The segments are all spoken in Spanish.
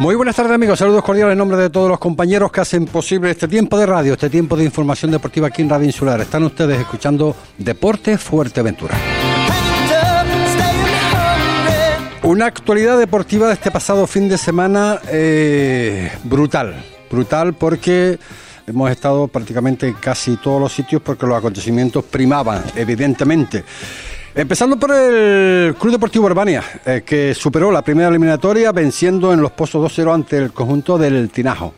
Muy buenas tardes amigos, saludos cordiales en nombre de todos los compañeros que hacen posible este tiempo de radio, este tiempo de información deportiva aquí en Radio Insular. Están ustedes escuchando Deporte Fuerteventura. Una actualidad deportiva de este pasado fin de semana eh, brutal, brutal porque hemos estado prácticamente en casi todos los sitios porque los acontecimientos primaban, evidentemente. Empezando por el Club Deportivo Urbania, eh, que superó la primera eliminatoria venciendo en los pozos 2-0 ante el conjunto del Tinajo.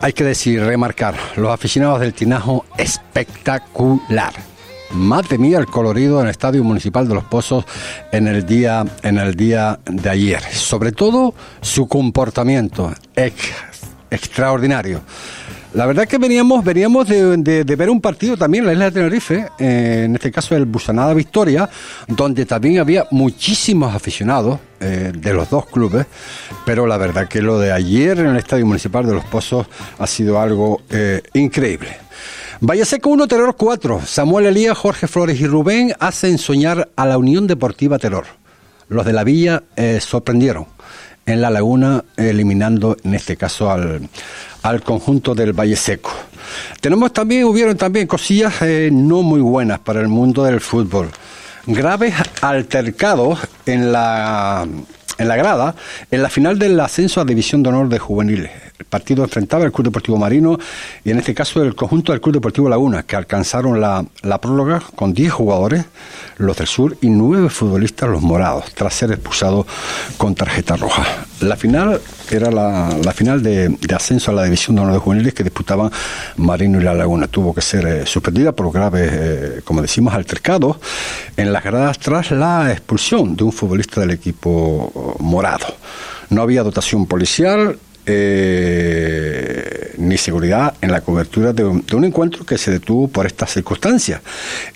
Hay que decir, remarcar, los aficionados del Tinajo espectacular. Mía el colorido en el Estadio Municipal de Los Pozos en el día, en el día de ayer. Sobre todo su comportamiento extraordinario. La verdad que veníamos, veníamos de, ver un partido también en la isla de Tenerife, eh, en este caso el Busanada Victoria, donde también había muchísimos aficionados eh, de los dos clubes, pero la verdad que lo de ayer en el Estadio Municipal de Los Pozos ha sido algo eh, increíble. Seco 1, Terror 4. Samuel Elías, Jorge Flores y Rubén hacen soñar a la Unión Deportiva Terror. Los de la Villa sorprendieron en la laguna, eliminando en este caso al, conjunto del Valle Seco. Tenemos también, hubieron también cosillas eh, no muy buenas para el mundo del fútbol. Graves altercados en la, en la grada en la final del ascenso a División de Honor de Juveniles. El partido enfrentaba al Club Deportivo Marino y en este caso el conjunto del Club Deportivo Laguna, que alcanzaron la, la próloga con 10 jugadores, los del sur, y 9 futbolistas, los morados, tras ser expulsados con tarjeta roja. La final era la, final de, ascenso a la División de Honor de Juveniles que disputaban Marino y La Laguna. Tuvo que ser eh, suspendida por graves, eh, como decimos, altercados en las gradas tras la expulsión de un futbolista del equipo morado. No había dotación policial, eh, ni seguridad en la cobertura de un, encuentro que se detuvo por estas circunstancias.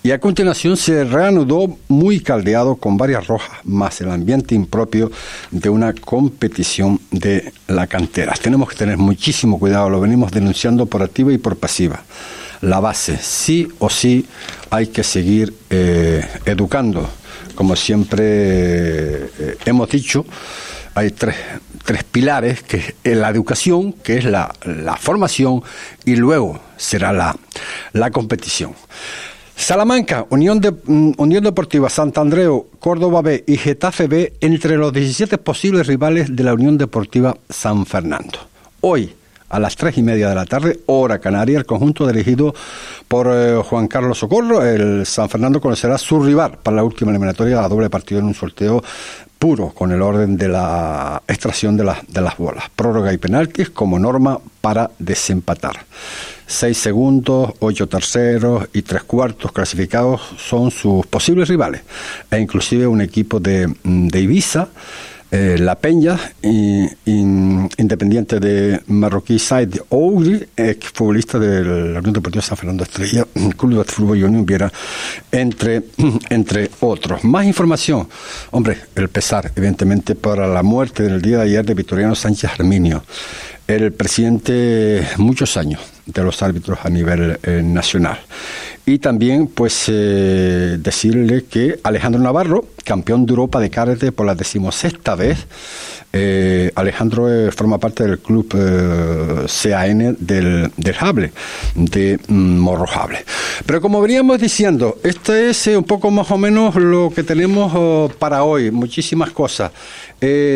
Y a continuación se reanudó muy caldeado con varias rojas, más el ambiente impropio de una competición de la cantera. Tenemos que tener muchísimo cuidado, lo venimos denunciando por activa y por pasiva. La base, sí o sí, hay que seguir eh, educando, como siempre eh, hemos dicho hay tres, tres pilares, que es la educación, que es la, formación, y luego será la, la competición. Salamanca, Unión, de, mm, Unión Deportiva Santandreo, Córdoba B y Getafe B entre los 17 posibles rivales de la Unión Deportiva San Fernando. Hoy, a las tres y media de la tarde, hora canaria, el conjunto dirigido por eh, Juan Carlos Socorro, el San Fernando conocerá su rival para la última eliminatoria a doble partido en un sorteo puro con el orden de la extracción de, de las bolas. Prórroga y penaltis como norma para desempatar. Seis segundos, ocho terceros y tres cuartos clasificados son sus posibles rivales. E inclusive un equipo de, de Ibiza eh, la Peña, independiente de Marroquí Side Ougri, ex futbolista de la Unión Deportiva San Fernando Estrella, Club de Fútbol y Unión Viera, entre, entre otros. Más información, hombre, el pesar, evidentemente, para la muerte del día de ayer de Victoriano Sánchez Arminio, el presidente muchos años de los árbitros a nivel eh, nacional. Y también, pues, eh, decirle que Alejandro Navarro, campeón de Europa de karate por la decimosexta vez, eh, Alejandro eh, forma parte del club CAN del, del Hable, de mm, Morrojable. Pero como veníamos diciendo, este es un poco más o menos lo que tenemos oh, para hoy, muchísimas cosas.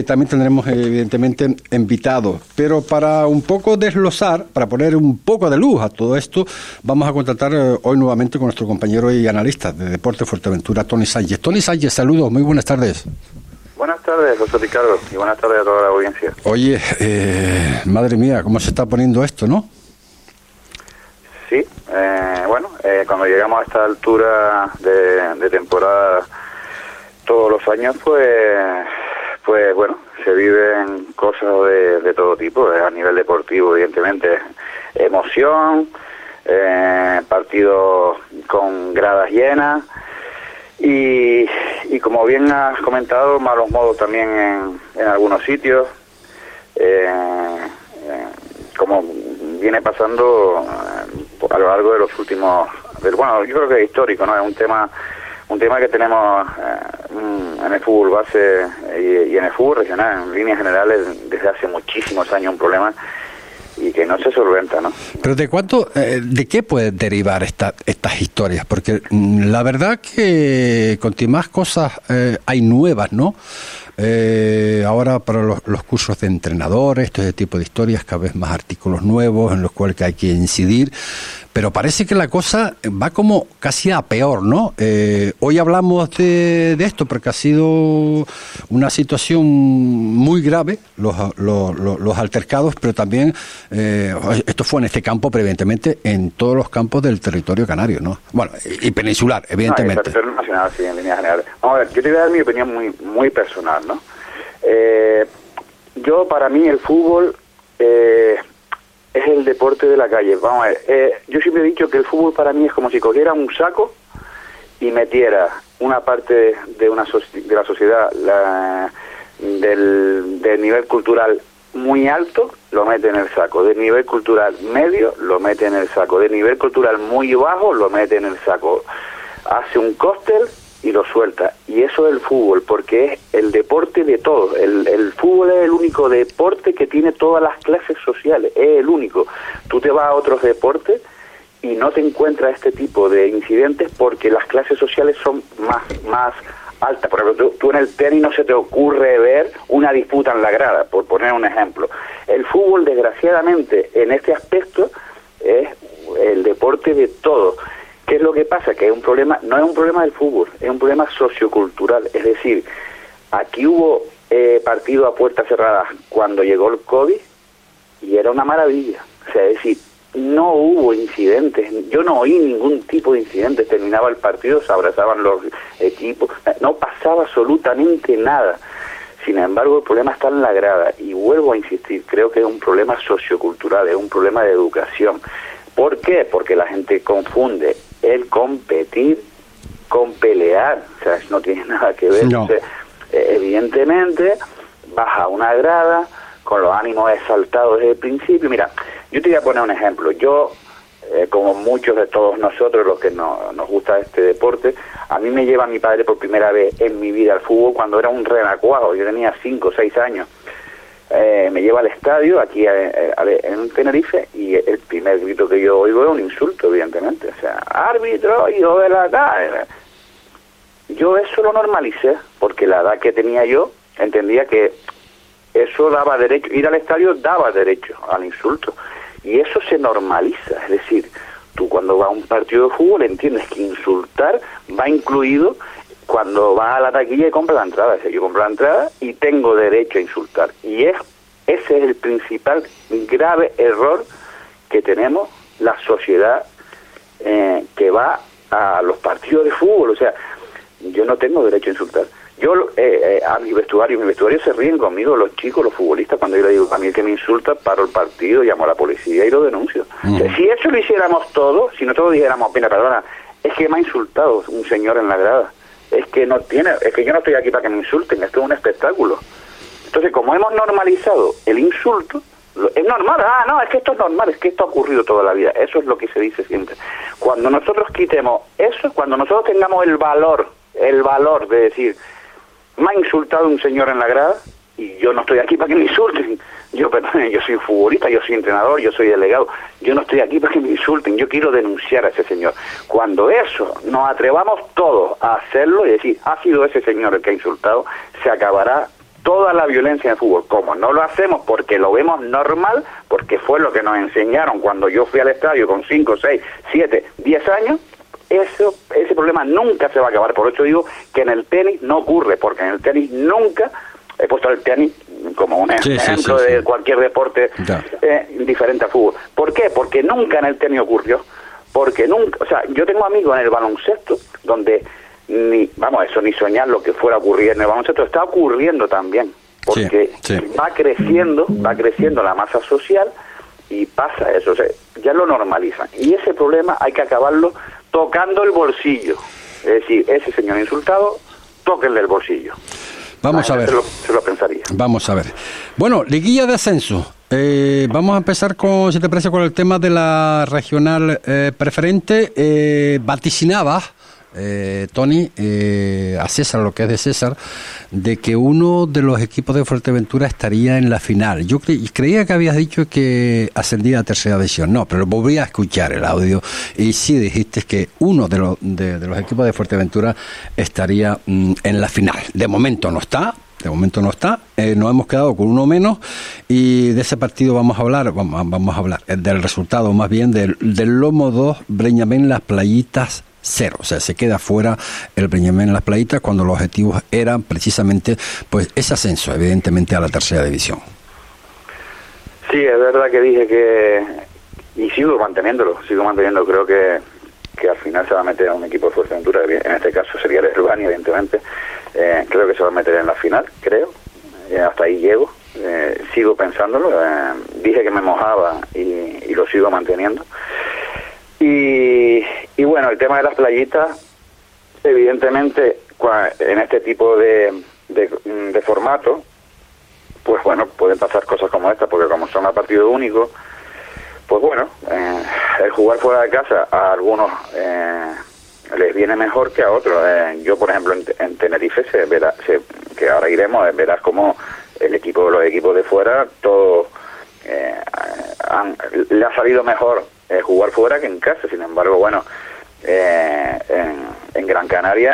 también tendremos, evidentemente, invitados, pero para un poco desglosar, para poner un poco de luz a todo esto, vamos a contratar hoy nuevamente con nuestro compañero y analista de Deporte Fuerteventura, Tony Sánchez. Tony Sánchez, saludos, muy buenas tardes. Buenas tardes, José Ricardo, y buenas tardes a toda la audiencia. Oye, eh, madre mía, ¿cómo se está poniendo esto, no? Sí, eh, bueno, eh, cuando llegamos a esta altura de, temporada todos los años, pues pues bueno, se viven cosas de, de todo tipo, eh, a nivel deportivo, evidentemente, emoción, eh, partidos con gradas llenas y, y como bien has comentado, malos modos también en, en algunos sitios, eh, eh, como viene pasando eh, a lo largo de los últimos, bueno, yo creo que es histórico, ¿no? Es un tema un tema que tenemos eh, en el fútbol base y, y en el fútbol regional, en líneas generales, desde hace muchísimos años un problema y que no se solventa, ¿no? Pero de cuánto, eh, de qué pueden derivar esta- estas historias, porque mm, la verdad que con más cosas eh, hay nuevas, ¿no? Eh, ahora para los, los cursos de entrenadores, todo ese tipo de historias, cada vez más artículos nuevos en los cuales hay que incidir, pero parece que la cosa va como casi a peor, ¿no? Eh, hoy hablamos de, de esto porque ha sido una situación muy grave, los, los, los- altercados, pero también eh, esto fue en este campo, pero evidentemente en todos los campos del territorio canario, ¿no? Bueno, y, peninsular, No, y el evidentemente. territorio nacional, sí, en líneas generales. Vamos a ver, yo te voy a dar mi opinión muy, muy personal. Eh, yo, para mí, el fútbol eh, es el deporte de la calle. Vamos a ver, eh, yo siempre he dicho que el fútbol para mí es como si cogiera un saco y metiera una parte de una soci- de la sociedad la- del, del nivel cultural muy alto lo mete en el saco. Del nivel cultural medio lo mete en el saco. Del nivel cultural muy bajo lo mete en el saco. Hace un cóctel y lo suelta y eso es el fútbol porque es el deporte de todos el, el fútbol es el único deporte que tiene todas las clases sociales es el único tú te vas a otros deportes y no te encuentras este tipo de incidentes porque las clases sociales son más, más altas. Por ejemplo, tú, tú en el tenis no se te ocurre ver una disputa en la grada, por poner un ejemplo. El fútbol, desgraciadamente, en este aspecto es el deporte de todos. ¿Qué es lo que pasa? Que es un problema, no es un problema del fútbol, es un problema sociocultural. Es decir, aquí hubo eh, partido a puertas cerradas cuando llegó el COVID y era una maravilla. O sea, es decir, no hubo incidentes, yo no oí ningún tipo de incidentes, terminaba el partido, se abrazaban los equipos, no pasaba absolutamente nada. Sin embargo, el problema está en la grada y vuelvo a insistir, creo que es un problema sociocultural, es un problema de educación. ¿Por qué? Porque la gente confunde el competir con pelear, o sea, no tiene nada que ver. No. O sea, eh, evidentemente, vas a una grada con los ánimos exaltados desde el principio. Mira, yo te voy a poner un ejemplo. Yo, eh, como muchos de todos nosotros, los que no- nos gusta este deporte, a mí me lleva mi padre por primera vez en mi vida al fútbol cuando era un renacuajo. Yo tenía 5 o 6 años. Eh, me lleva al estadio aquí eh, eh, en Tenerife y el primer grito que yo oigo es un insulto, evidentemente. O sea, árbitro, hijo de la cara. Yo eso lo normalicé porque la edad que tenía yo entendía que eso daba derecho, ir al estadio daba derecho al insulto. Y eso se normaliza, es decir, tú cuando vas a un partido de fútbol entiendes que insultar va incluido cuando vas a la taquilla y compras la entrada. Yo compro la entrada y tengo derecho a insultar. Y es, ese es el principal grave error que tenemos la sociedad eh, que va a los partidos de fútbol. O sea, yo no tengo derecho a insultar. Yo eh, eh, a mi vestuario, mi vestuario se ríen conmigo los chicos, los futbolistas, cuando yo le digo a mí el que me insulta, paro el partido, llamo a la policía y lo denuncio. O sea, si eso lo hiciéramos todos, si no todos dijéramos, mira, perdona, es que me ha insultado un señor en la grada, es que no tiene, es que yo no estoy aquí para que me insulten, esto es un espectáculo. Entonces, como hemos normalizado el insulto, es normal, ah, no, es que esto es normal, es que esto ha ocurrido toda la vida, eso es lo que se dice siempre. Cuando nosotros quitemos eso, cuando nosotros tengamos el valor, el valor de decir, me ha insultado un señor en la grada y yo no estoy aquí para que me insulten. Yo, perdón, yo soy futbolista, yo soy entrenador, yo soy delegado. Yo no estoy aquí para que me insulten, yo quiero denunciar a ese señor. Cuando eso nos atrevamos todos a hacerlo y decir, ha sido ese señor el que ha insultado, se acabará toda la violencia en el fútbol. Como no lo hacemos porque lo vemos normal, porque fue lo que nos enseñaron cuando yo fui al estadio con 5, 6, 7, 10 años, eso, ese problema nunca se va a acabar. Por eso digo que en el tenis no ocurre, porque en el tenis nunca, he puesto el tenis como un Sí, ejemplo sí, sí. de cualquier deporte eh, diferente al fútbol. ¿Por qué? Porque nunca en el tenis ocurrió. Porque nunca, o sea, yo tengo amigos en el baloncesto donde ni, vamos, eso ni soñar lo que fuera a ocurrir en el baloncesto, está ocurriendo también. porque va creciendo, va creciendo la masa social y pasa eso, o sea, ya lo normalizan. Y ese problema hay que acabarlo tocando el bolsillo. Es decir, ese señor insultado, tóquenle el bolsillo. Vamos a ver. Se lo, pensaría. Vamos a ver. Bueno, liguilla de ascenso. Eh, vamos a empezar con, si te parece, con el tema de la regional eh, preferente. Eh, vaticinaba eh, Tony, eh, a César, lo que es de César, de que uno de los equipos de Fuerteventura estaría en la final. Yo creía que habías dicho que ascendía a tercera división. No, pero volví a escuchar el audio y sí dijiste que uno de los, de, los equipos de Fuerteventura estaría mm, en la final. De momento no está, de momento no está, eh, nos hemos quedado con uno menos y de ese partido vamos a hablar, vamos, a hablar eh, del resultado más bien del, del Lomo 2, Breñamén Las Playitas cero. O sea, se queda fuera el Breñamén en las playitas cuando los objetivos eran precisamente pues ese ascenso, evidentemente, a la tercera división. Sí, es verdad que dije que, y sigo manteniéndolo, sigo manteniendo, creo que, que al final se va a meter a un equipo de Fuerteventura, en este caso sería el Urbani, evidentemente, eh, creo que se va a meter en la final, creo, eh, hasta ahí llego, eh, sigo pensándolo, dije que me mojaba y, y lo sigo manteniendo. Y, y bueno, el tema de las playitas, evidentemente, en este tipo de, de, formato, pues bueno, pueden pasar cosas como esta, porque como son a partido único, pues bueno, eh, el jugar fuera de casa a algunos eh, les viene mejor que a otros. Eh, yo, por ejemplo, en, Tenerife, se verá, se, que ahora iremos, verás como el equipo, los equipos de fuera, todo le ha salido mejor eh, jugar fuera que en casa. Sin embargo, bueno, eh, en, Gran Canaria,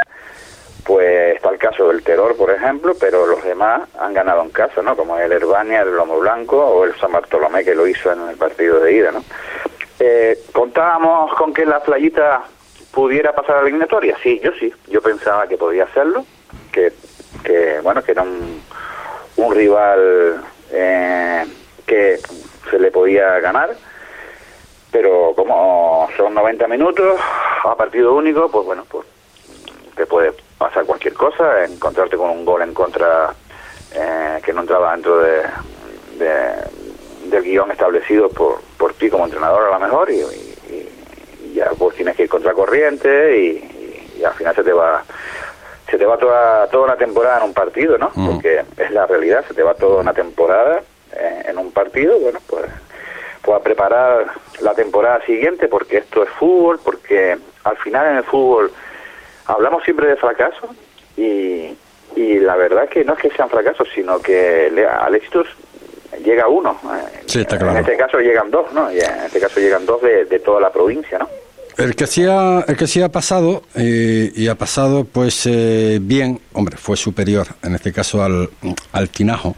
pues está el caso del Terror, por ejemplo, pero los demás han ganado en casa, ¿no? Como el Herbania, el Lomo Blanco o el San Bartolomé que lo hizo en el partido de ida, ¿no? Eh, ¿Contábamos con que la playita pudiera pasar a la eliminatoria? Sí, yo sí. Yo pensaba que podía hacerlo, que, que bueno, que era un, un rival que se le podía ganar pero como son 90 minutos a partido único, pues bueno, pues te puede pasar cualquier cosa, encontrarte con un gol en contra eh, que no entraba dentro de, del guion establecido por, por ti como entrenador a lo mejor y, ya pues tienes que ir contra corriente y, al final se te va se te va toda toda una temporada en un partido, ¿no? Porque es la realidad, se te va toda una temporada eh, en un partido, bueno, pues pues a preparar la temporada siguiente, porque esto es fútbol, porque al final en el fútbol hablamos siempre de fracaso y, y la verdad que no es que sean fracasos, sino que al éxito llega uno. En este caso llegan dos, ¿no? Y en este caso llegan dos de, toda la provincia, ¿no? El que sí ha, el que sí ha pasado, eh, y ha pasado pues eh, bien, hombre, fue superior, en este caso al, al Tinajo,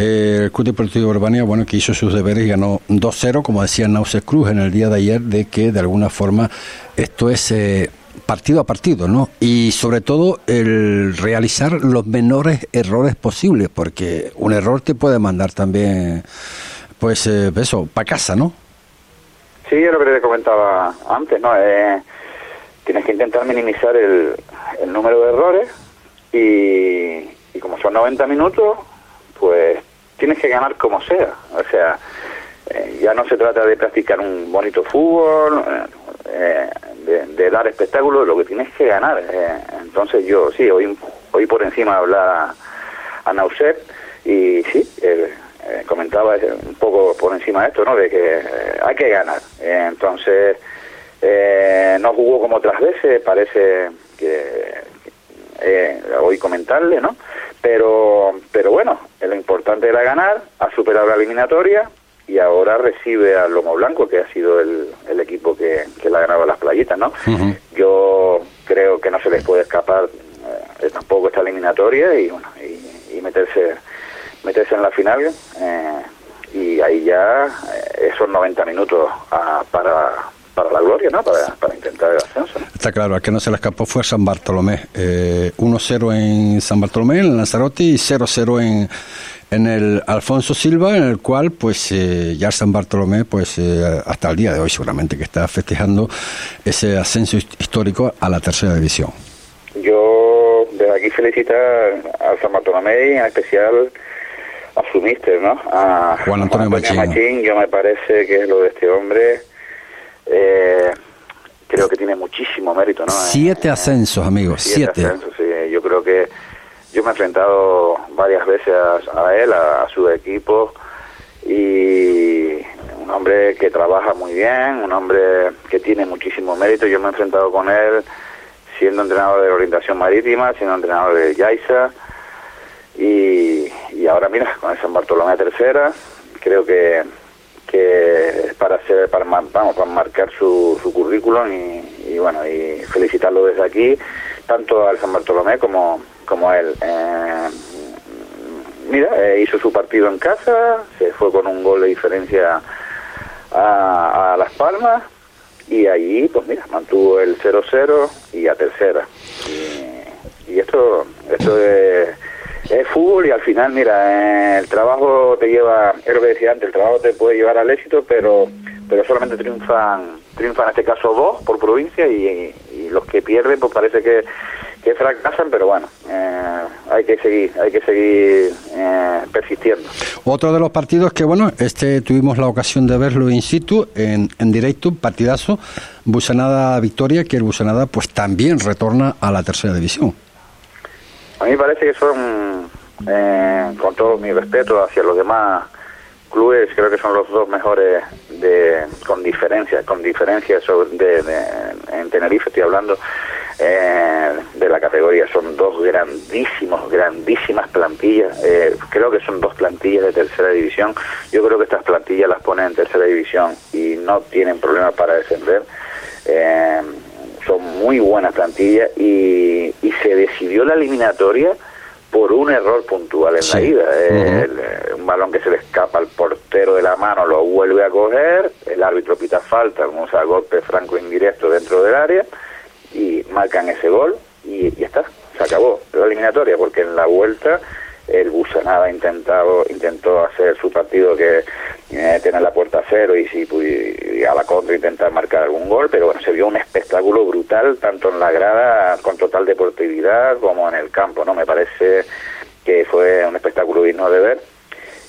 el Club Deportivo Urbania, bueno, que hizo sus deberes y ganó 2-0, como decía Nauses Cruz en el día de ayer, de que de alguna forma esto es eh, partido a partido, ¿no? Y sobre todo el realizar los menores errores posibles, porque un error te puede mandar también, pues, eh, eso, para casa, ¿no? Sí, es lo que te comentaba antes, ¿no? Eh, tienes que intentar minimizar el, el número de errores y, y como son 90 minutos, pues tienes que ganar como sea. O sea, eh, ya no se trata de practicar un bonito fútbol, eh, de, dar espectáculo, lo que tienes que ganar. Eh, entonces yo, sí, hoy, hoy por encima hablar a Nauset y sí, comentaba un poco por encima de esto, ¿no? De que hay que ganar. entonces, no jugó como otras veces, parece que hoy comentarle, ¿no? Pero, pero bueno, lo importante era ganar, ha superado la eliminatoria y ahora recibe al Lomo Blanco, que ha sido el, el equipo que, que le ha ganado las playitas, ¿no? Yo creo que no se les puede escapar eh, tampoco esta eliminatoria y, bueno, y, meterse meterse en la final eh, y ahí ya eh, esos 90 minutos ah, para para la gloria, ¿no? Para, para intentar el ascenso. Está claro, al que no se le escapó fue San Bartolomé. Eh, 1-0 en San Bartolomé, en Lanzarote, y 0-0 en, en el Alfonso Silva, en el cual, pues, eh, ya San Bartolomé, pues, eh, hasta el día de hoy seguramente que está festejando ese ascenso histórico a la tercera división. Yo desde aquí felicitar al San Bartolomé y en especial a su mister, ¿no? A Juan Antonio Machín. Yo me parece que es lo de este hombre. Eh, creo que tiene muchísimo mérito, ¿no? Siete Eh, ascensos, amigos, siete. siete. ascensos, sí. Yo creo que yo me he enfrentado varias veces a, a él, a, a su equipo, y un hombre que trabaja muy bien, un hombre que tiene muchísimo mérito. Yo me he enfrentado con él siendo entrenador de orientación marítima, siendo entrenador de Yaiza, y, y ahora mira, con el San Bartolomé tercera, creo que que para hacer para vamos para marcar su, su currículum y, y bueno y felicitarlo desde aquí tanto al San Bartolomé como como a él. Eh, mira eh, hizo su partido en casa se fue con un gol de diferencia a, a Las Palmas y allí pues mira mantuvo el 0-0 y a tercera. Y, y esto esto es es fútbol y al final, mira, eh, el trabajo te lleva, es lo que decía antes, el trabajo te puede llevar al éxito, pero pero solamente triunfan, triunfan en este caso dos por provincia y, y los que pierden pues parece que, que fracasan, pero bueno, eh, hay que seguir, hay que seguir eh, persistiendo. Otro de los partidos que, bueno, este tuvimos la ocasión de verlo in situ, en, en directo, partidazo, Busanada Victoria, que el Busanada pues también retorna a la tercera división. A mí parece que son, eh, con todo mi respeto hacia los demás clubes, creo que son los dos mejores de, con diferencia, con diferencia sobre, de, de- en Tenerife estoy hablando eh, de la categoría. Son dos grandísimos, grandísimas plantillas. Eh, creo que son dos plantillas de tercera división. Yo creo que estas plantillas las ponen en tercera división y no tienen problema para descender. Eh, muy buenas plantillas y, y se decidió la eliminatoria por un error puntual en Sí. la ida. El- eh, un balón que se le escapa al portero de la mano, lo vuelve a coger, el árbitro pita falta, sea, golpe franco indirecto dentro del área y marcan ese gol y ya está, se acabó la eliminatoria porque en la vuelta el Busanada intentado intentó hacer su partido que eh, tener la puerta a cero y si y a la contra intentar marcar algún gol pero bueno se vio un espectáculo brutal tanto en la grada con total deportividad como en el campo no me parece que fue un espectáculo digno de ver.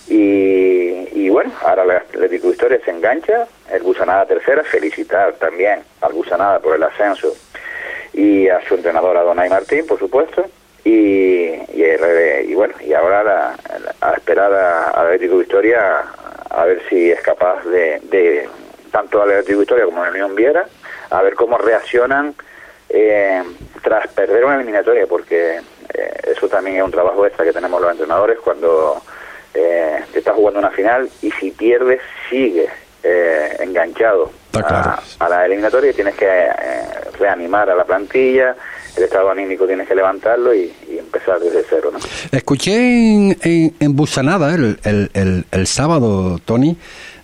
Y, y bueno, ahora el Atlético Historia se engancha, el Busanada tercera, felicitar también al Busanada por el ascenso y a su entrenador, a Donay Martín, por supuesto, y, y, y bueno, y ahora la- a esperar a- al Atlético de Historia a, a ver si es capaz de, de tanto al Atlético de Historia como a la Unión Viera, a ver cómo reaccionan eh, tras perder una eliminatoria, porque eh, eso también es un trabajo extra que tenemos los entrenadores cuando eh, te estás jugando una final y si pierdes sigues eh, enganchado claro. a, a la eliminatoria y tienes que eh, reanimar a la plantilla, el estado anímico tienes que levantarlo y, y empezar desde cero, ¿no? Escuché en, en, en Busanada el, el, el, el sábado, Tony,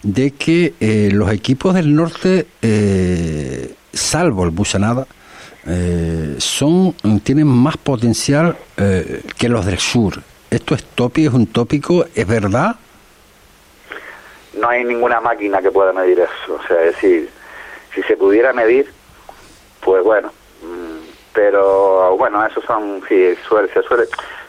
de que eh, los equipos del norte, eh, salvo el Busanada, eh, son tienen más potencial eh, que los del sur. Esto es tópico, es un tópico, es verdad. no hay ninguna máquina que pueda medir eso. O sea, es decir, si se pudiera medir, pues bueno. Pero bueno, eso son, sí, suele, se suele,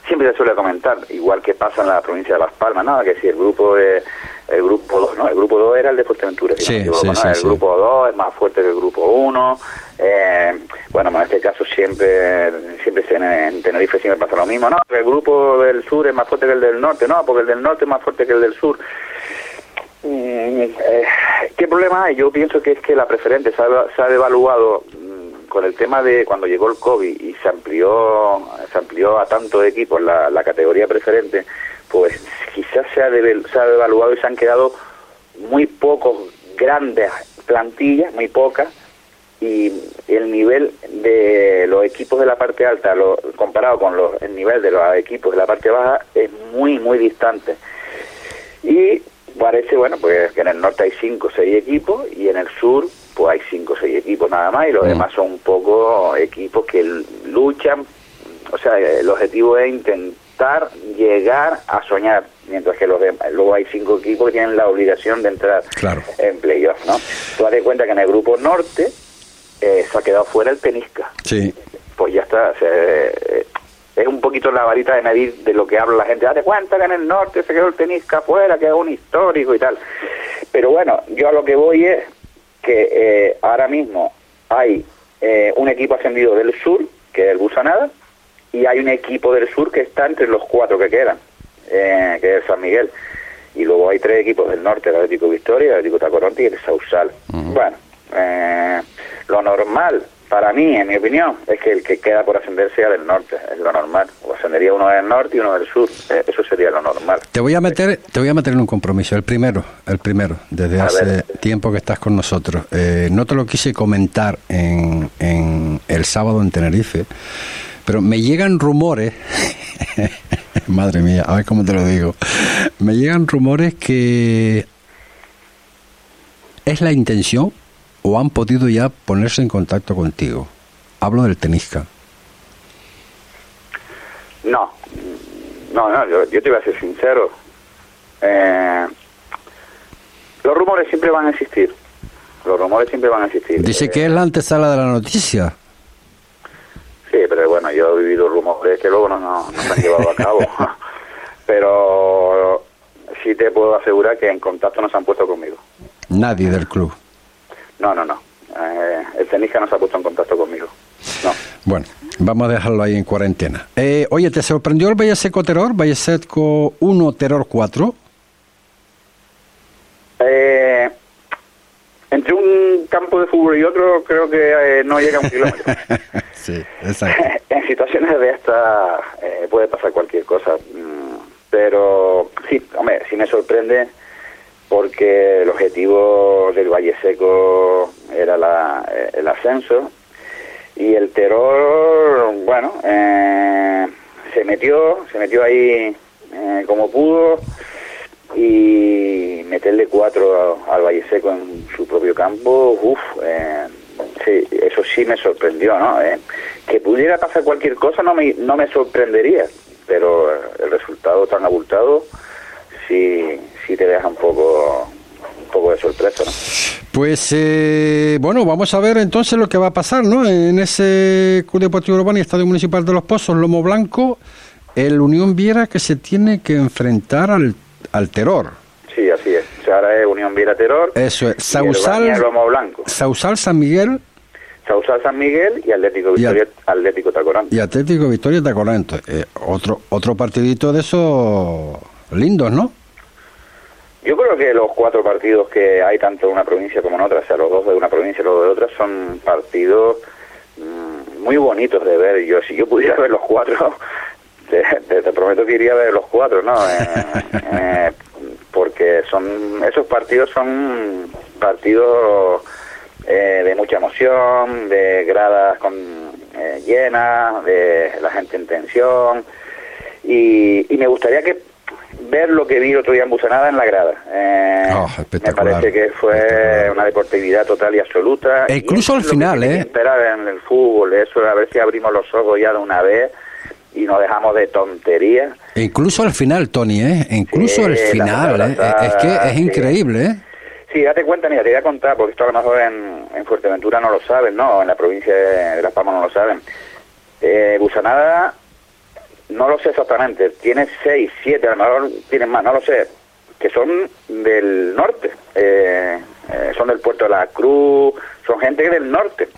siempre se suele comentar, igual que pasa en la provincia de Las Palmas, ¿no? Que si el grupo de, el grupo 2, ¿no? El grupo 2 era el de Fuerteventura, si no Sí, equivoco, sí, el grupo 2 es más fuerte que el grupo 1. Eh, bueno, en este caso siempre, siempre se- en Tenerife siempre pasa lo mismo, ¿no? El grupo del sur es más fuerte que el del norte, no, porque el del norte es más fuerte que el del sur. Mm, eh, ¿Qué problema hay? Yo pienso que es que la preferente se ha, se ha devaluado con el tema de cuando llegó el COVID y se amplió se amplió a tantos equipos la, categoría preferente, pues quizás se ha, devel- se ha devaluado y se han quedado muy pocos grandes plantillas, muy pocas, y el nivel de los equipos de la parte alta lo, comparado con los, el nivel de los equipos de la parte baja es muy, muy distante. Y parece, bueno, pues que en el norte hay cinco o seis equipos y en el sur pues hay cinco o seis equipos nada más y los Mm. demás son un poco equipos que luchan, o sea, el objetivo es intentar llegar a soñar, mientras que los demás, luego hay cinco equipos que tienen la obligación de entrar Claro. en playoff, ¿no? Tú das cuenta que en el grupo norte eh, se ha quedado fuera el Penisca Sí. pues ya está. o sea, eh, es la varita de medir de lo que habla la gente. Date cuenta que en el norte se quedó el tenisca afuera, que es un histórico y tal. Pero bueno, yo a lo que voy es que eh, ahora mismo hay eh, un equipo ascendido del sur, que es el Busanada, y hay un equipo del sur que está entre los cuatro que quedan, eh, que es San Miguel. Y luego hay tres equipos del norte, el Atlético Victoria, el Atlético Tacoronte y el Sausal. Bueno, eh, lo normal para mí, en mi opinión, es que el que queda por ascender sea del norte, es lo normal. O ascendería uno del norte y uno del sur, eh, eso sería lo normal. Te voy a meter, te voy a meter en un compromiso, el primero, el primero, desde A hace ver. tiempo que estás con nosotros. Eh, no te lo quise comentar en, en el sábado en Tenerife, pero me llegan rumores, madre mía, a ver cómo te lo digo, me llegan rumores que es la intención o han podido ya ponerse en contacto contigo. Hablo del tenisca. No, no, no, yo, yo te voy a ser sincero. Eh, los rumores siempre van a existir. Los rumores siempre van a existir. Dice Eh, que es la antesala de la noticia. Sí, pero bueno, yo he vivido rumores que luego no, no, no se han llevado a cabo. pero sí te puedo asegurar que en contacto no se han puesto conmigo. Nadie del club. No, no, no. Eh, el tenisca no se ha puesto en contacto conmigo. No. Bueno, vamos a dejarlo ahí en cuarentena. Eh, oye, ¿te sorprendió el Valle Seco Terror? Valle Seco 1, Terror 4. Eh, entre un campo de fútbol y otro creo que eh, no llega a un kilómetro. sí, exacto. en situaciones de esta eh, puede pasar cualquier cosa, mm, pero sí, hombre, sí me sorprende porque el objetivo del Valle Seco era la, eh, el ascenso y el terror, bueno, eh, se metió, se metió ahí eh, como pudo y meterle cuatro al Valle Seco en su propio campo, uff, sí, eso sí me sorprendió, ¿no? Eh, que pudiera pasar cualquier cosa no me, no me sorprendería, pero eh, el resultado tan abultado sí, sí te deja un poco, un poco de sorpresa, ¿no? Pues eh, bueno, vamos a ver entonces lo que va a pasar, ¿no? En ese Club Deportivo Urbano y Estadio Municipal de Los Pozos, Lomo Blanco, el Unión Viera que se tiene que enfrentar al, al terror. Sí, así es. O sea, ahora es Unión Viera Terror, Eso es, Sausal, Lomo Blanco, Sausal San Miguel Sausal San Miguel y Atlético Y Victoria, Atlético Tacorán. y Atlético Victoria Tacorento. Eh, otro, otro partidito de esos lindos, ¿no? Yo creo que los cuatro partidos que hay tanto en una provincia como en otra, o sea, los dos de una provincia y los de otra, son partidos mm, muy bonitos de ver. Yo si yo pudiera ver los cuatro, te prometo que iría a ver los cuatro, ¿no? Eh, eh, porque son esos partidos son partidos eh, de mucha emoción, de gradas con eh, llenas, de la gente en tensión y, y me gustaría que ver lo que vi el otro día en Busanada en la grada. Eh, Oh, me parece que fue una deportividad total y absoluta. E incluso al final, ¿eh? Esperar en el fútbol, eso, a ver si abrimos los ojos ya de una vez y nos dejamos de tonterías. E incluso al final, Tony, ¿eh? E incluso al final, ¿eh? Es que es sí. increíble, ¿eh? Sí, date cuenta, mira, te voy a contar, porque esto a lo mejor en, en Fuerteventura no lo saben, ¿no? En la provincia de, de Las Palmas no lo saben. Eh, Busanada, no lo sé exactamente, tiene seis, siete, a lo mejor tienen más, no lo sé, que son del norte, eh, eh, son del puerto de la Cruz, son gente del norte,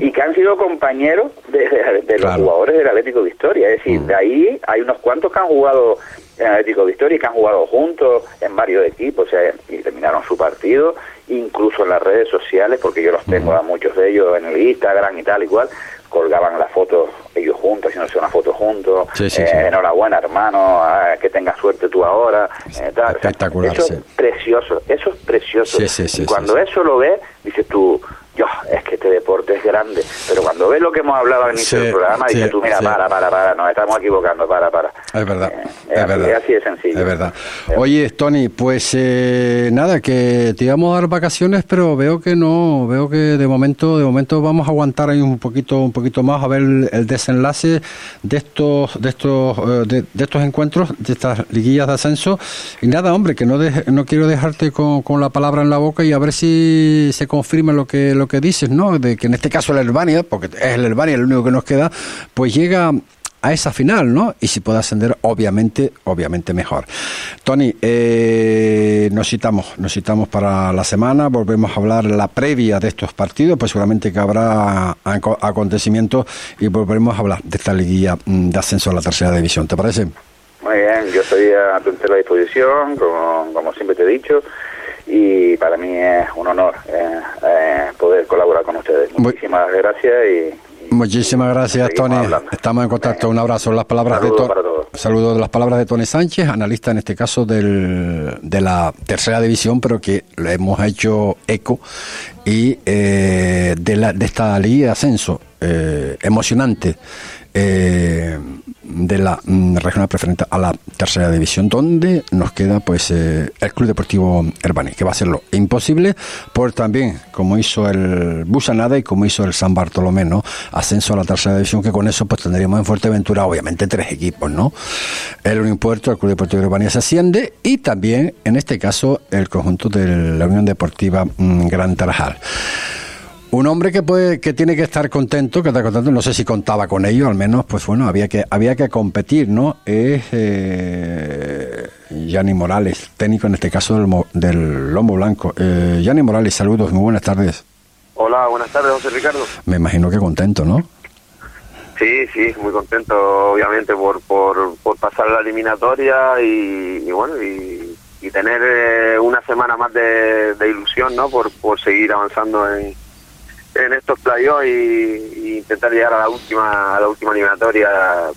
y que han sido compañeros de, de- de los Claro. jugadores del Atlético Victoria, es decir, de ahí hay unos cuantos que han jugado en Atlético Victoria y que han jugado juntos en varios equipos, o sea, y terminaron su partido, incluso en las redes sociales, porque yo los tengo a muchos de ellos en el Instagram y tal, igual, colgaban las fotos ellos juntos, haciéndose una foto juntos, Sí, sí, eh, sí. enhorabuena hermano, ah, que tengas suerte tú ahora, eh, tal. Espectacular, eso es precioso, eso es precioso. Sí, sí, sí, y cuando eso lo ves, dices tú, yo, es que este deporte es grande, pero cuando ves lo que hemos hablado al inicio Sí, del programa, sí, dices tú, mira, sí. para, para, para, nos estamos equivocando, para, para. Es verdad, Eh, es verdad. es así de sencillo. Es verdad. Oye, Tony, pues eh, nada, que te íbamos a dar vacaciones, pero veo que no, veo que de momento, de momento vamos a aguantar ahí un poquito, un poquito más a ver el, el desenlace de estos, de estos, eh, de, de estos encuentros, de estas liguillas de ascenso. Y nada, hombre, que no, deje- no quiero dejarte con, con la palabra en la boca y a ver si se confirma lo que, lo que dices, ¿no? De que en este caso el Herbania, porque es el Herbania el único que nos queda, pues llega a esa final, ¿no? Y si puede ascender, obviamente, obviamente mejor. Tony, eh, nos citamos, nos citamos para la semana, volvemos a hablar la previa de estos partidos, pues seguramente que habrá acontecimientos y volveremos a hablar de esta liguilla mm, de ascenso a la tercera división, ¿te parece? Muy bien, yo estoy a tu entera disposición, como, como siempre te he dicho y para mí es un honor eh, eh, poder colaborar con ustedes. Muchísimas gracias y, Muchísimas gracias, Tony. Estamos en contacto. Un abrazo. Las palabras de Tony. Saludos de las palabras de Tony Sánchez, analista en este caso del, de la tercera división, pero que le hemos hecho eco y eh, de, la, de esta ley de ascenso emocionante eh, de la mm, regional preferente a la tercera división, donde nos queda pues eh, el Club Deportivo Herbani, que va a ser lo imposible por también, como hizo el Busanada y como hizo el San Bartolomé, ¿no? Ascenso a la tercera división, que con eso pues tendríamos en Fuerteventura, obviamente, tres equipos, ¿no? El Unión Puerto, el Club Deportivo Herbani se asciende y también, en este caso, el conjunto de la Unión Deportiva mm, Gran Tarajal. Un hombre que puede, que tiene que estar contento, que está contento, no sé si contaba con ello, al menos, pues bueno, había que, había que competir, ¿no? Es eh, Yanni Morales, técnico en este caso del, del Lombo Blanco. Eh, Yanni Morales, saludos, muy buenas tardes. Hola, buenas tardes, José Ricardo. Me imagino que contento, ¿no? Sí, sí, muy contento, obviamente, por, por, por pasar la eliminatoria y, bueno, y, tener eh, una semana más de, de ilusión, ¿no? Por, por seguir avanzando en en estos playoffs y, intentar llegar a la última a la última eliminatoria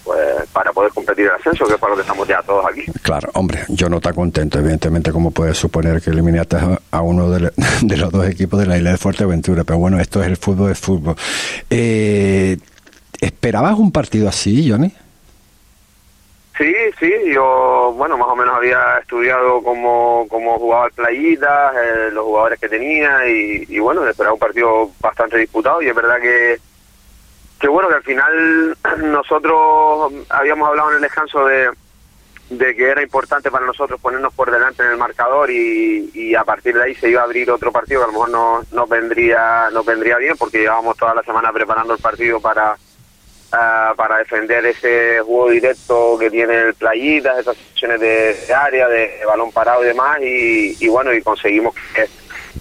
pues, para poder competir el ascenso, que es para lo que estamos ya todos aquí. Claro, hombre, yo no está contento, evidentemente, como puedes suponer que eliminaste a uno de, los dos equipos de la isla de Fuerteventura, pero bueno, esto es el fútbol de fútbol. Eh, ¿Esperabas un partido así, Johnny? Sí, sí, yo, bueno, más o menos había estudiado cómo, cómo jugaba el Playita, eh, los jugadores que tenía y, y bueno, esperaba un partido bastante disputado y es verdad que, que bueno, que al final nosotros habíamos hablado en el descanso de, de que era importante para nosotros ponernos por delante en el marcador y, y a partir de ahí se iba a abrir otro partido que a lo mejor no, no vendría, no vendría bien porque llevábamos toda la semana preparando el partido para Ah, para defender ese juego directo que tiene el Playitas, esas sesiones de, área, de, balón parado y demás, y, bueno, y conseguimos que,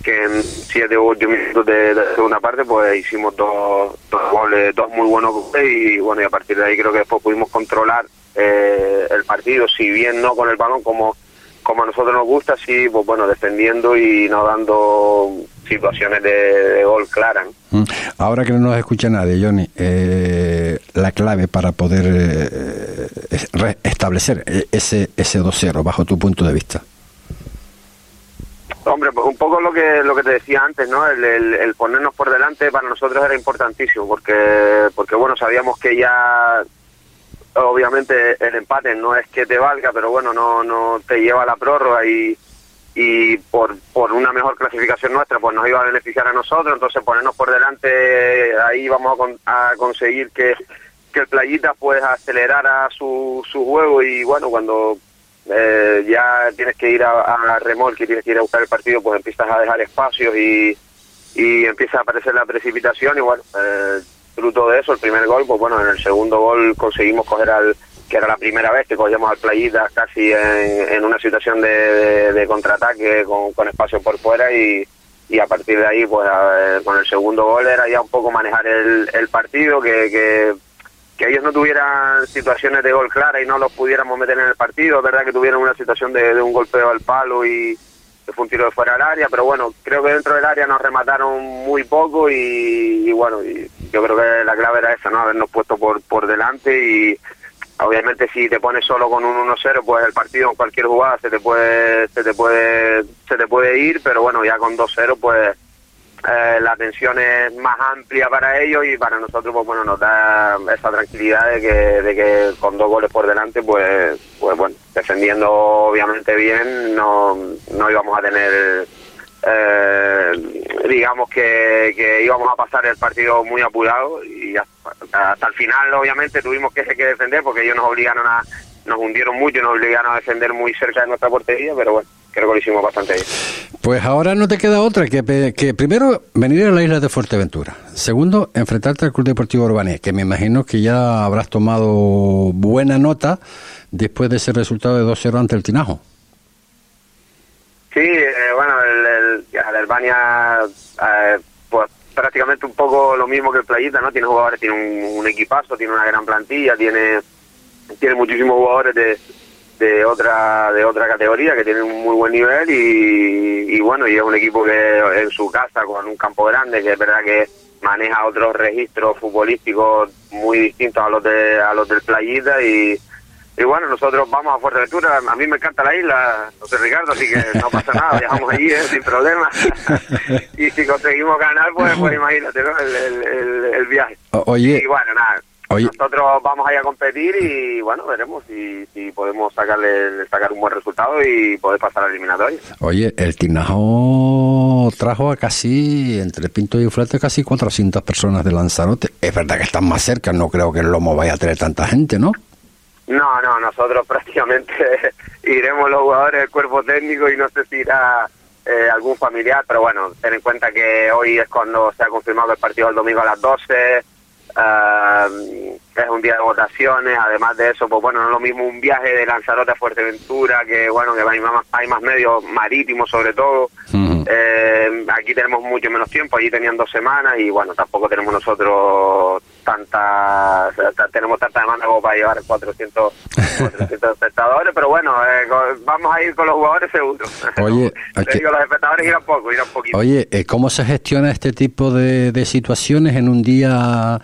que en siete u ocho minutos de, de, segunda parte, pues hicimos dos, dos goles, dos muy buenos goles, y bueno, y a partir de ahí creo que después pudimos controlar eh, el partido, si bien no con el balón como como a nosotros nos gusta, sí, pues bueno, defendiendo y no dando situaciones de, gol claras. Mm. Ahora que no nos escucha nadie, Johnny, eh, la clave para poder eh, establecer ese, ese 2-0, bajo tu punto de vista. Hombre, pues un poco lo que lo que te decía antes, ¿no? El, el, ponernos por delante para nosotros era importantísimo, porque porque bueno sabíamos que ya obviamente el empate no es que te valga, pero bueno, no, no te lleva a la prórroga y, y por, por una mejor clasificación nuestra, pues nos iba a beneficiar a nosotros, entonces ponernos por delante, ahí vamos a, conseguir que, que el Playita pues acelerara su, su juego. Y bueno, cuando eh, ya tienes que ir a, a remolque, tienes que ir a buscar el partido, pues empiezas a dejar espacios y, y empieza a aparecer la precipitación. Y bueno, eh, fruto de eso, el primer gol, pues bueno, en el segundo gol conseguimos coger al, que era la primera vez que cogíamos al Playita casi en, una situación de, contraataque con, espacio por fuera y, a partir de ahí, pues con el segundo gol era ya un poco manejar el, el partido, que, que, ellos no tuvieran situaciones de gol clara y no los pudiéramos meter en el partido, es verdad que tuvieron una situación de, de un golpeo al palo y fue un tiro de fuera del área, pero bueno, creo que dentro del área nos remataron muy poco y, bueno, y yo creo que la clave era esa, ¿no? Habernos puesto por, por delante y obviamente si te pones solo con un 1-0, pues el partido en cualquier jugada se te puede se te puede se te puede ir, pero bueno, ya con 2-0 pues eh, la tensión es más amplia para ellos y para nosotros pues bueno nos da esa tranquilidad de que, de que con dos goles por delante pues pues bueno defendiendo obviamente bien no, no íbamos a tener eh, digamos que, que, íbamos a pasar el partido muy apurado y hasta, el final obviamente tuvimos que, que defender porque ellos nos obligaron a nos hundieron mucho, nos obligaron a defender muy cerca de nuestra portería, pero bueno, creo que lo hicimos bastante bien. Pues ahora no te queda otra que, que primero venir a la isla de Fuerteventura. Segundo, enfrentarte al Club Deportivo Urbanía, que me imagino que ya habrás tomado buena nota después de ese resultado de 2-0 ante el Tinajo. Sí, eh, bueno, el, el, Albania, eh, pues prácticamente un poco lo mismo que el Playita, ¿no? Tiene jugadores, tiene un, un equipazo, tiene una gran plantilla, tiene tiene muchísimos jugadores de, de otra de otra categoría que tienen un muy buen nivel y, y bueno, y es un equipo que en su casa con un campo grande, que es verdad que maneja otros registros futbolísticos muy distintos a los de a los del Playita y y bueno, nosotros vamos a Fuerteventura, a mí me encanta la isla, José Ricardo, así que no pasa nada, viajamos allí ¿eh? sin problema. y si conseguimos ganar, pues, pues imagínate, ¿no? El, el, viaje. Oye, y bueno, nada, oye. nosotros vamos ahí a competir y bueno, veremos si, si podemos sacarle sacar un buen resultado y poder pasar a la eliminatoria. Oye, el Tinajo trajo a casi, entre Pinto y Flete, casi 400 personas de Lanzarote. Es verdad que están más cerca, no creo que el Lomo vaya a tener tanta gente, ¿no? No, no, nosotros prácticamente iremos los jugadores del cuerpo técnico y no sé si irá eh, algún familiar, pero bueno, ten en cuenta que hoy es cuando se ha confirmado el partido del domingo a las 12, eh, es un día de votaciones, además de eso, pues bueno, no es lo mismo un viaje de Lanzarote a Fuerteventura, que bueno, que hay más, hay más medios marítimos sobre todo, eh, aquí tenemos mucho menos tiempo, allí tenían dos semanas y bueno, tampoco tenemos nosotros tanta, o sea, ta- tenemos tanta demanda como para llevar 400, 400 espectadores, pero bueno, eh, vamos a ir con los jugadores seguro. Oye, Te aquí- digo, los espectadores irán poco, irán poquito. Oye, eh, ¿cómo se gestiona este tipo de, de situaciones en un día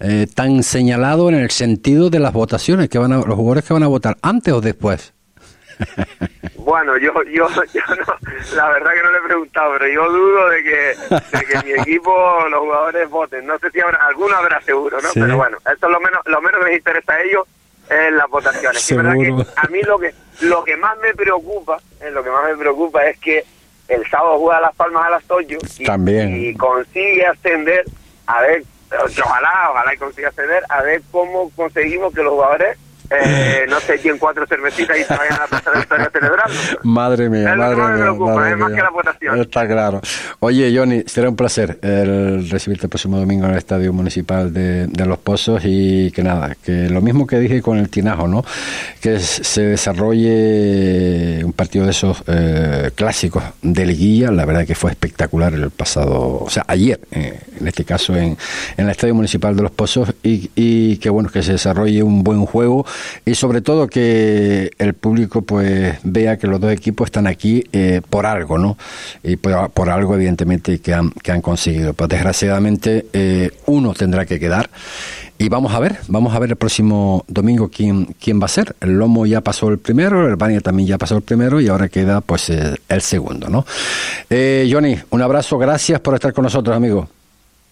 eh, tan señalado en el sentido de las votaciones que van a, los jugadores que van a votar antes o después? Bueno, yo, yo, yo no, la verdad que no le he preguntado, pero yo dudo de que, de que mi equipo, los jugadores voten. No sé si habrá, alguno habrá seguro, ¿no? Sí. Pero bueno, esto es lo menos, lo menos que les interesa a ellos es las votaciones. Verdad que a mí lo que, lo que más me preocupa, eh, lo que más me preocupa es que el sábado juega Las Palmas a las 8 y, También. y consigue ascender, a ver, ojalá, ojalá y consiga ascender, a ver cómo conseguimos que los jugadores eh, no se echen cuatro cervecitas y se vayan a pasar la historia celebrando. Madre mía, Es lo que madre me mía, preocupa, madre es más mía. que la votación. Está claro. Oye, Johnny, será un placer el recibirte el próximo domingo en el Estadio Municipal de, de Los Pozos y que nada, que lo mismo que dije con el Tinajo, ¿no? Que se desarrolle un partido de esos eh, clásicos de liguilla, la verdad que fue espectacular el pasado, o sea, ayer, eh, en este caso en, en el Estadio Municipal de Los Pozos y, y que bueno, que se desarrolle un buen juego y sobre todo que el público pues vea que los dos equipos están aquí eh, por algo, ¿no? Y por, por algo evidentemente que han, que han conseguido. Pues desgraciadamente eh, uno tendrá que quedar y vamos a ver, vamos a ver el próximo domingo quién, quién va a ser. El Lomo ya pasó el primero, el Bania también ya pasó el primero y ahora queda pues eh, el segundo, ¿no? Eh, Johnny, un abrazo, gracias por estar con nosotros, amigo.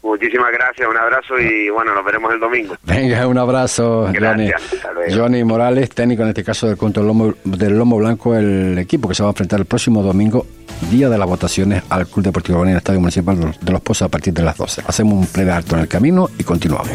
Muchísimas gracias, un abrazo y bueno, nos veremos el domingo. Venga, un abrazo, Johnny. Johnny Morales, técnico en este caso del control lomo, del Lomo Blanco, el equipo que se va a enfrentar el próximo domingo, día de las votaciones, al Club Deportivo Bonilla, el Estadio Municipal de los- Pozos a partir de las 12. Hacemos un plebe alto en el camino y continuamos.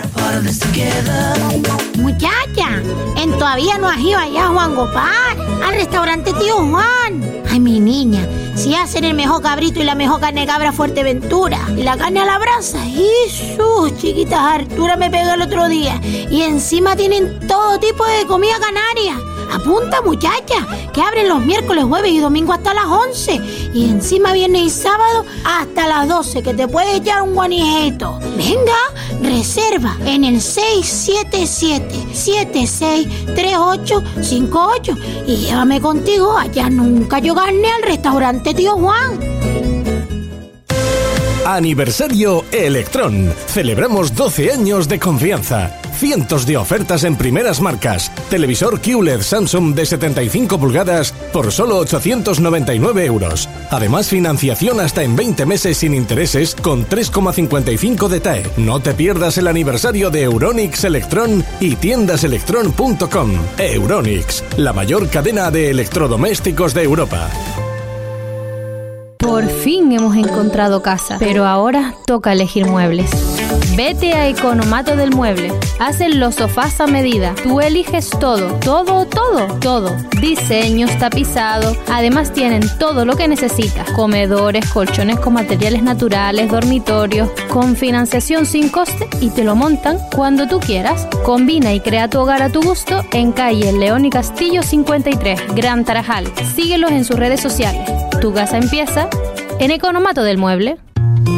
Muchacha, en todavía no has ido allá, Juan Gopar, al restaurante Tío Juan. Ay, mi niña, si hacen el mejor cabrito y la mejor carne de cabra Fuerteventura y la carne a la brasa. Jesús, chiquitas, Artura me pegó el otro día. Y encima tienen todo tipo de comida canaria. Apunta, muchacha, que abren los miércoles, jueves y domingo hasta las 11. Y encima viernes y sábado hasta las 12, que te puedes echar un guanijeto. Venga, reserva en el 677-763858 y llévame contigo allá nunca yo gané al restaurante Tío Juan. Aniversario Electron. Celebramos 12 años de confianza. Cientos de ofertas en primeras marcas. Televisor QLED Samsung de 75 pulgadas por solo 899 euros. Además, financiación hasta en 20 meses sin intereses con 3,55 de TAE. No te pierdas el aniversario de Euronix Electron y tiendaselectron.com. Euronix, la mayor cadena de electrodomésticos de Europa. Por fin hemos encontrado casa, pero ahora toca elegir muebles. Vete a Economato del Mueble. Hacen los sofás a medida. Tú eliges todo, todo, todo, todo. Diseños, tapizado. Además tienen todo lo que necesitas. Comedores, colchones con materiales naturales, dormitorios, con financiación sin coste y te lo montan cuando tú quieras. Combina y crea tu hogar a tu gusto en calle León y Castillo 53, Gran Tarajal. Síguelos en sus redes sociales. Tu casa empieza en Economato del Mueble.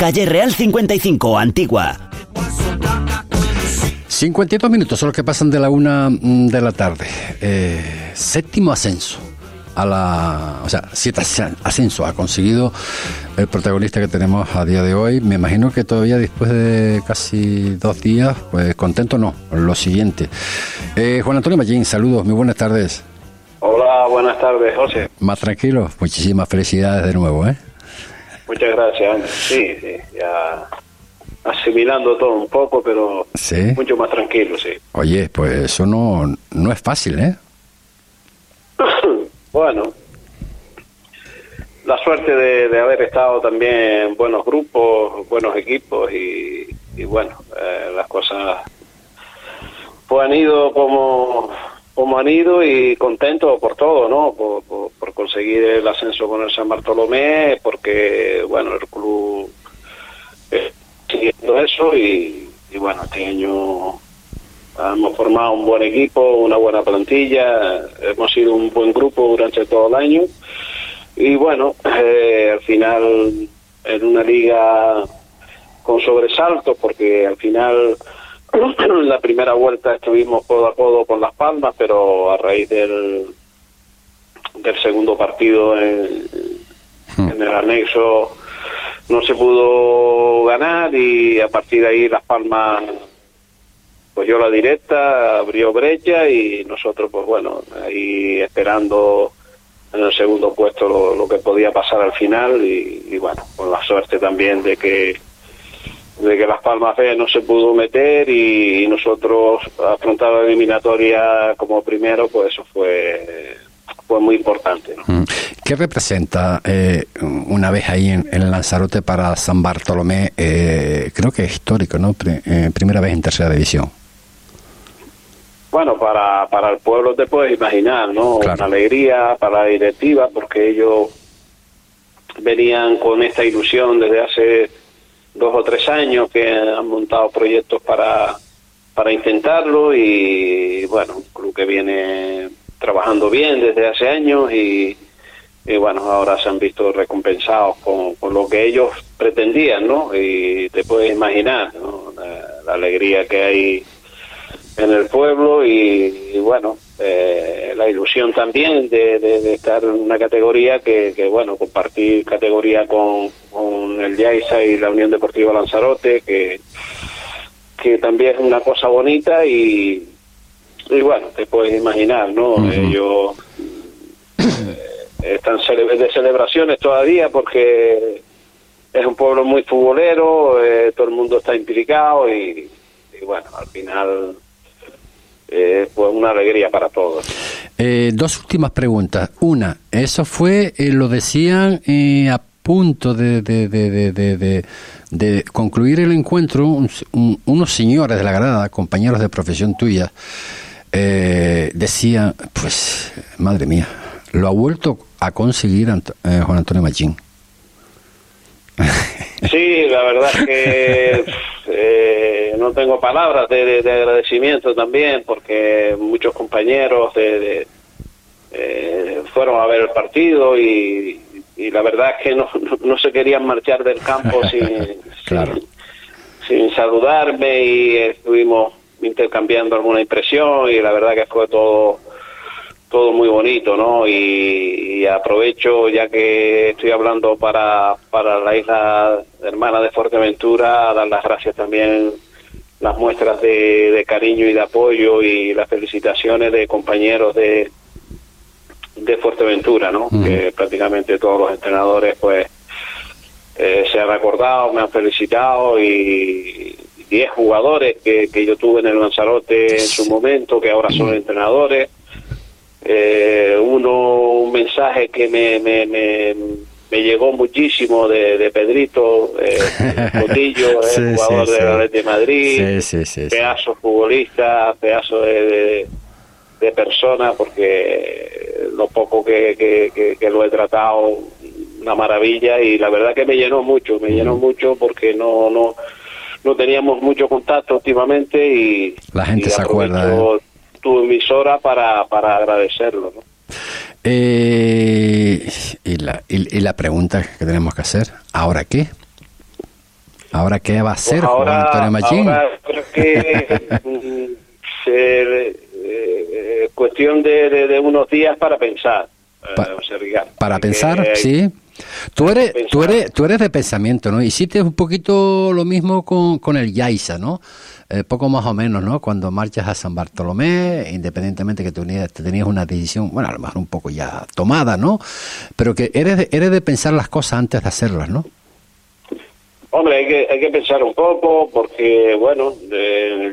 Calle Real 55, Antigua. 52 minutos son los que pasan de la una mm, de la tarde. Eh, séptimo ascenso. A la, o sea, siete ascenso ha conseguido el protagonista que tenemos a día de hoy. Me imagino que todavía después de casi dos días, pues contento no. Lo siguiente. Eh, Juan Antonio Mallín, saludos, muy buenas tardes. Hola, buenas tardes, José. Más tranquilo, muchísimas felicidades de nuevo, ¿eh? Muchas gracias. Sí, sí, ya asimilando todo un poco, pero mucho más tranquilo, sí. Oye, pues eso no, no es fácil, ¿eh? bueno, la suerte de, haber estado también en buenos grupos, buenos equipos y, bueno, eh, las cosas pues han ido como como han ido y contento por todo, ¿no? Por, conseguir el ascenso con el San Bartolomé, porque, bueno, el club está siguiendo eso y, bueno, este año hemos formado un buen equipo, una buena plantilla, hemos sido un buen grupo durante todo el año y bueno, eh, al final en una liga con sobresaltos, porque al final la primera vuelta estuvimos codo a codo con Las Palmas, pero a raíz del, del segundo partido en, hmm. en el anexo no se pudo ganar y a partir de ahí Las Palmas pues yo la directa, abrió brecha y nosotros pues bueno, ahí esperando en el segundo puesto lo, que podía pasar al final y, y, bueno, con la suerte también de que de que Las Palmas B no se pudo meter y, nosotros afrontar la eliminatoria como primero, pues eso fue fue muy importante. Mm. ¿Qué representa eh, una vez ahí en, en, Lanzarote para San Bartolomé? Eh, creo que es histórico, ¿no? Eh, primera vez en tercera división. Bueno, para, para el pueblo te puedes imaginar, ¿no? Una alegría para la directiva, porque ellos venían con esta ilusión desde hace dos o tres años que han montado proyectos para, para intentarlo y bueno, un club que viene trabajando bien desde hace años y, bueno, ahora se han visto recompensados con, con, lo que ellos pretendían, ¿no? Y te puedes imaginar la, alegría que hay en el pueblo y, bueno, eh, la ilusión también de, estar en una categoría que, que bueno, compartir categoría con, con el Yaiza y la Unión Deportiva Lanzarote, que, que también es una cosa bonita y, y bueno, te puedes imaginar, ¿no? Ellos eh, están de celebraciones todavía porque es un pueblo muy futbolero, eh, todo el mundo está implicado y, y bueno, al final eh, pues una alegría para todos. Eh, dos últimas preguntas. Una, eso fue, eh, lo decían eh, a punto de, de, de, de, concluir el encuentro, unos señores de la grada, compañeros de profesión tuya, decían, pues, madre mía, lo ha vuelto a conseguir Juan Antonio Machín. Sí, la verdad es que eh, no tengo palabras de, de, agradecimiento también porque muchos compañeros de, eh, fueron a ver el partido y, y la verdad es que no, no, se querían marchar del campo sin, sin, saludarme y estuvimos intercambiando alguna impresión y la verdad que fue todo todo muy bonito, ¿no? Y, aprovecho, ya que estoy hablando para, para la isla hermana de Fuerteventura, a dar las gracias también, las muestras de, de cariño y de apoyo y las felicitaciones de compañeros de, de Fuerteventura, ¿no? Que prácticamente todos los entrenadores, pues, eh, se han acordado, me han felicitado y 10 jugadores que, que yo tuve en el Lanzarote en su momento, que ahora son entrenadores. Eh, uno, un mensaje que me, me, me, me llegó muchísimo de, de Pedrito eh, Cotillo, el jugador de la de Madrid, pedazo futbolista, pedazo de de persona porque lo poco que, que, lo he tratado una maravilla y la verdad que me llenó mucho, me llenó mucho porque no no no teníamos mucho contacto últimamente y la gente se acuerda ¿eh? tu emisora para, para agradecerlo. Eh, y, la, y, la pregunta que tenemos que hacer, ¿ahora qué? ¿Ahora qué va a pues ahora, Antonio Machín? Ahora creo que mm, se, eh, cuestión de, de, unos días para pensar. Eh, para pensar, sí. Tú eres, tú eres, tú eres de pensamiento, ¿no? Hiciste un poquito lo mismo con, con el Yaisa, ¿no? Eh, poco más o menos, ¿no? Cuando marchas a San Bartolomé, independientemente que tenías, tenías una decisión, bueno, a lo mejor un poco ya tomada, ¿no? Pero que eres de, eres de pensar las cosas antes de hacerlas, ¿no? Hombre, hay que, hay que pensar un poco porque, bueno,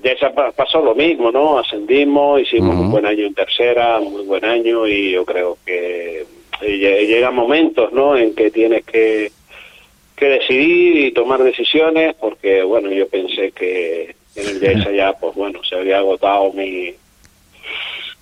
ya se pasó lo mismo, ¿no? Ascendimos, hicimos un buen año en tercera, un muy buen año y yo creo que llegan momentos, ¿no? En que tienes que, que decidir y tomar decisiones porque, bueno, yo pensé que en el Yesa ya, pues bueno, se había agotado mi,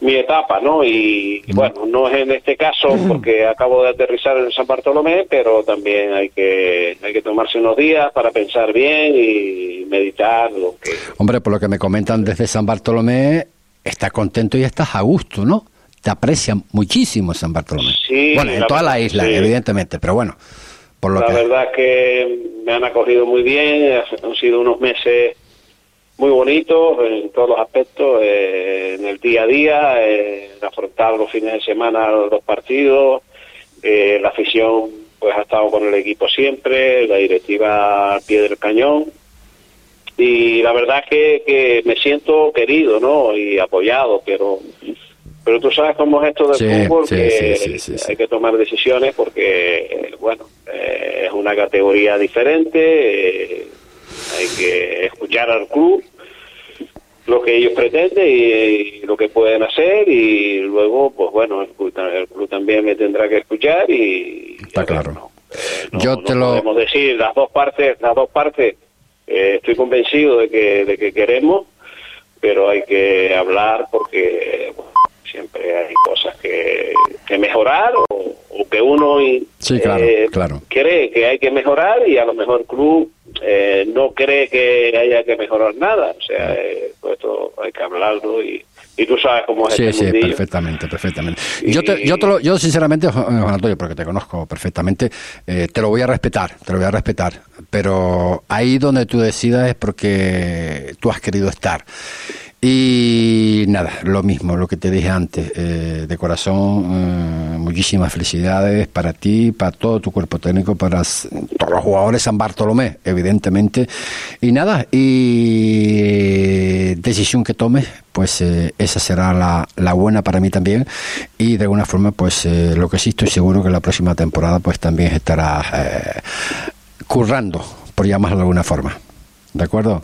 mi etapa, ¿no? Y, bueno, no es en este caso porque acabo de aterrizar en San Bartolomé, pero también hay que hay que tomarse unos días para pensar bien y meditar lo que Hombre, por lo que me comentan desde San Bartolomé, estás contento y estás a gusto, ¿no? Te aprecian muchísimo San Bartolomé. Sí, bueno, en toda la isla, evidentemente, pero bueno, por lo la verdad que me han acogido muy bien, han sido unos meses muy bonito en todos los aspectos, eh, en el día a día, en afrontar los fines de semana los partidos, eh, la afición pues ha estado con el equipo siempre, la directiva al pie del cañón y la verdad que, que me siento querido, ¿no? Y apoyado, pero pero tú sabes cómo es esto del fútbol, que hay que tomar decisiones porque, bueno, eh, es una categoría diferente, hay que escuchar al club lo que ellos pretenden y, lo que pueden hacer y luego pues bueno el club, también me tendrá que escuchar y está claro. eh, yo te lo podemos decir las dos partes las dos partes eh, estoy convencido de que de que queremos pero hay que hablar porque siempre hay cosas que, que mejorar o, que uno sí, claro, eh, claro. cree que hay que mejorar y a lo mejor el club eh, no cree que haya que mejorar nada. O sea, eh, pues esto hay que hablarlo y, y tú sabes cómo es sí, este Sí, perfectamente, perfectamente. Yo, te, yo, te lo, yo sinceramente, Juan Antonio, porque te conozco perfectamente, eh, te lo voy a respetar, te lo voy a respetar, pero ahí donde tú decidas es porque tú has querido estar. Y nada, lo mismo, lo que te dije antes, eh, de corazón, eh, muchísimas felicidades para ti, para todo tu cuerpo técnico, para todos los jugadores San Bartolomé, evidentemente. Y nada, y decisión que tomes, pues eh, esa será la, la, buena para mí también. Y de alguna forma, pues lo que sí estoy seguro que la próxima temporada, pues también estará currando, por llamarlo de alguna forma. ¿De acuerdo?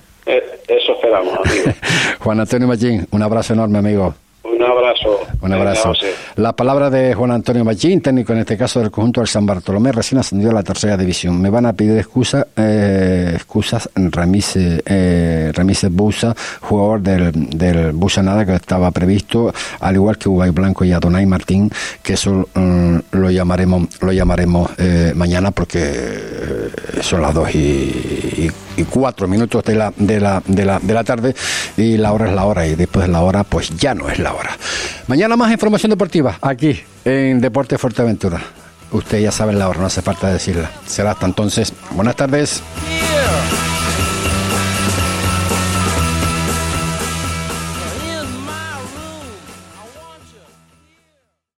Eso esperamos, amigo. Juan Antonio Machín, un abrazo enorme, amigo. Un abrazo. Un abrazo. La palabra de Juan Antonio Machín, técnico en este caso del conjunto del San Bartolomé, recién ascendido a la tercera división. Me van a pedir excusa, eh, excusas Remise, eh, Busa, jugador del, del Busanada que estaba previsto, al igual que Ubay Blanco y Adonai Martín, que eso mm, lo llamaremos, lo llamaremos eh, mañana porque eh, son las dos y y cuatro minutos de la, de la, de la, de la tarde y la hora es la hora y después de la hora pues ya no es la hora. Mañana más información deportiva aquí en Deporte Fuerteventura. Usted ya sabe la hora, no hace falta decirla. Será hasta entonces. Buenas tardes.